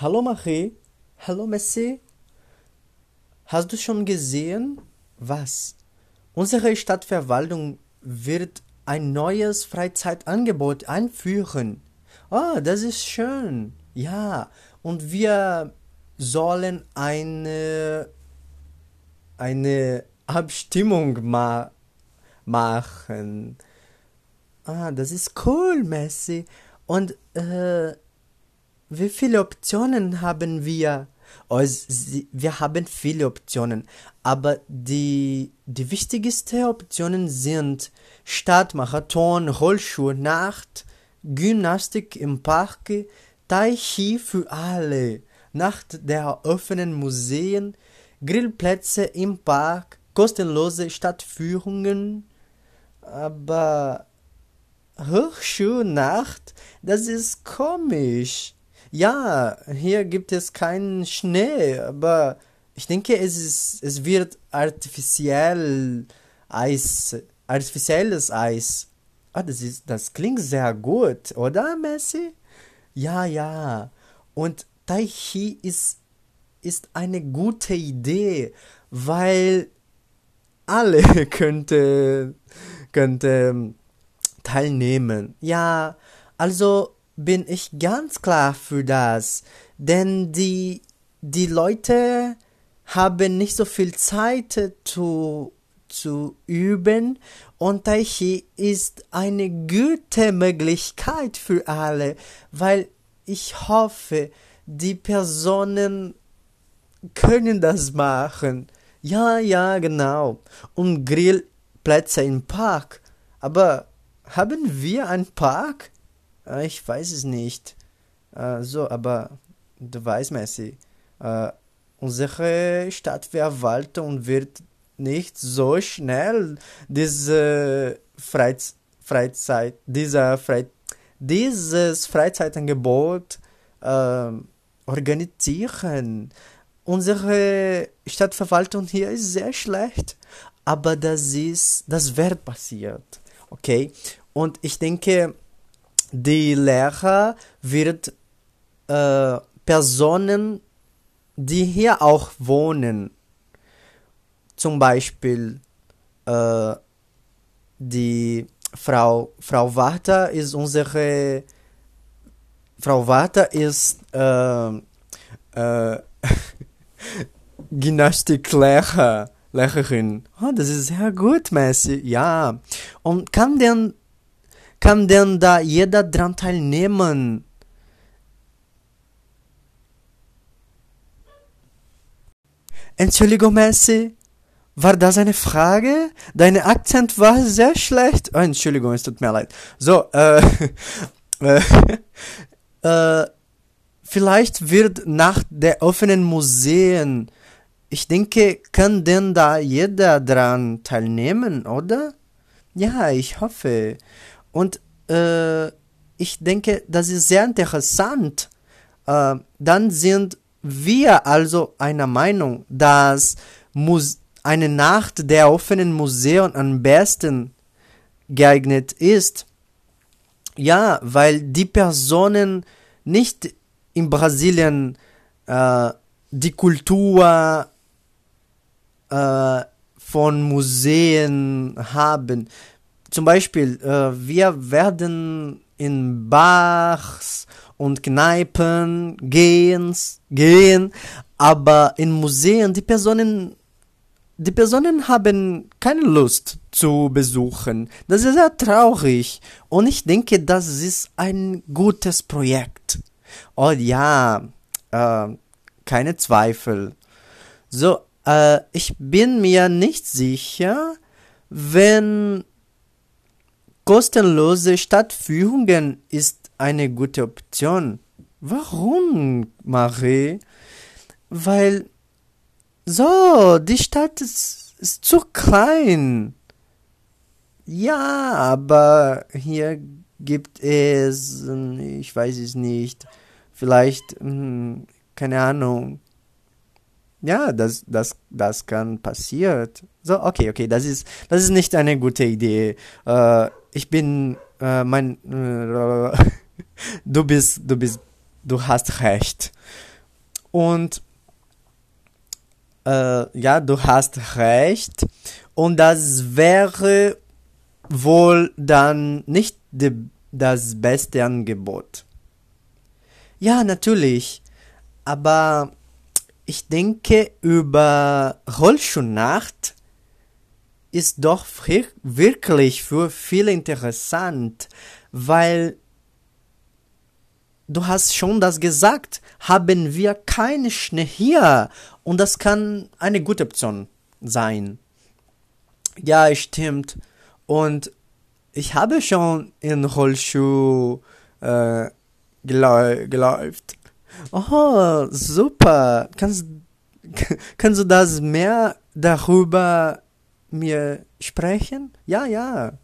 Hallo Marie. Hallo Messi. Hast du schon gesehen? Was? Unsere Stadtverwaltung wird ein neues Freizeitangebot einführen. Oh, das ist schön. Ja, und wir sollen eine, eine Abstimmung ma machen. Ah, das ist cool, Messi. Und äh, wie viele Optionen haben wir? Wir haben viele Optionen, aber die, die wichtigsten Optionen sind Stadtmarathon, Rollschuh, Nacht, Gymnastik im Park, Tai Chi für alle, Nacht der offenen Museen, Grillplätze im Park, kostenlose Stadtführungen, aber Hochschulnacht, das ist komisch. Ja, hier gibt es keinen Schnee, aber ich denke, es, ist, es wird artifiziell Eis, artifizielles Eis. Ah, das, ist, das klingt sehr gut, oder, Messi? Ja, ja. Und Tai Chi ist, ist eine gute Idee, weil alle könnte, könnte teilnehmen. Ja, also bin ich ganz klar für das, denn die, die Leute haben nicht so viel Zeit zu, zu üben und Tai Chi ist eine gute Möglichkeit für alle, weil ich hoffe, die Personen können das machen. Ja, ja, genau. Und Grillplätze im Park. Aber haben wir einen Park? Äh, ich weiß es nicht. Äh, so, aber du weißt, Messi, äh, unsere Stadtverwaltung wird nicht so schnell diese Freiz Freizeit, dieser Fre dieses Freizeitangebot äh, organisieren. Unsere Stadtverwaltung hier ist sehr schlecht, aber das ist, das wird passiert, okay? Und ich denke, die Lehrer wird äh, Personen, die hier auch wohnen, zum Beispiel äh, die Frau, Frau Warta ist unsere Frau Warta ist äh, äh, Gymnastiklehrer, Lehrerin. Oh, das ist sehr gut, Messi. Ja. Und kann denn kann denn da jeder dran teilnehmen? Entschuldigung, Messi. War das eine Frage? Dein Akzent war sehr schlecht. Oh, Entschuldigung, es tut mir leid. So, äh, äh, äh, vielleicht wird nach der offenen Museen, ich denke, kann denn da jeder dran teilnehmen, oder? Ja, ich hoffe. Und äh, ich denke, das ist sehr interessant. Äh, dann sind wir also einer Meinung, dass Mus eine Nacht der offenen Museen am besten geeignet ist. Ja, weil die Personen nicht in Brasilien äh, die Kultur äh, von Museen haben zum Beispiel, äh, wir werden in Bars und Kneipen gehen, gehen, aber in Museen die Personen die Personen haben keine Lust zu besuchen. Das ist sehr traurig. Und ich denke, das ist ein gutes Projekt. Oh ja, äh, keine Zweifel. So, äh, ich bin mir nicht sicher, wenn Kostenlose Stadtführungen ist eine gute Option. Warum, Marie? Weil so, die Stadt ist, ist zu klein. Ja, aber hier gibt es, ich weiß es nicht, vielleicht, hm, keine Ahnung. Ja, das, das, das kann passieren. So, okay, okay, das ist, das ist nicht eine gute Idee. Äh, ich bin äh, mein äh, du bist du bist du hast recht Und äh, ja, du hast recht. Und das wäre wohl dann nicht die, das beste Angebot. Ja, natürlich. Aber ich denke, über Rollschuhnacht ist doch wirklich für viele interessant, weil du hast schon das gesagt, haben wir keine Schnee hier und das kann eine gute Option sein. Ja, stimmt. Und ich habe schon in Rollschuh äh, geläuft. Oh, super. Kannst, kannst du das mehr darüber mir sprechen? Ja, ja.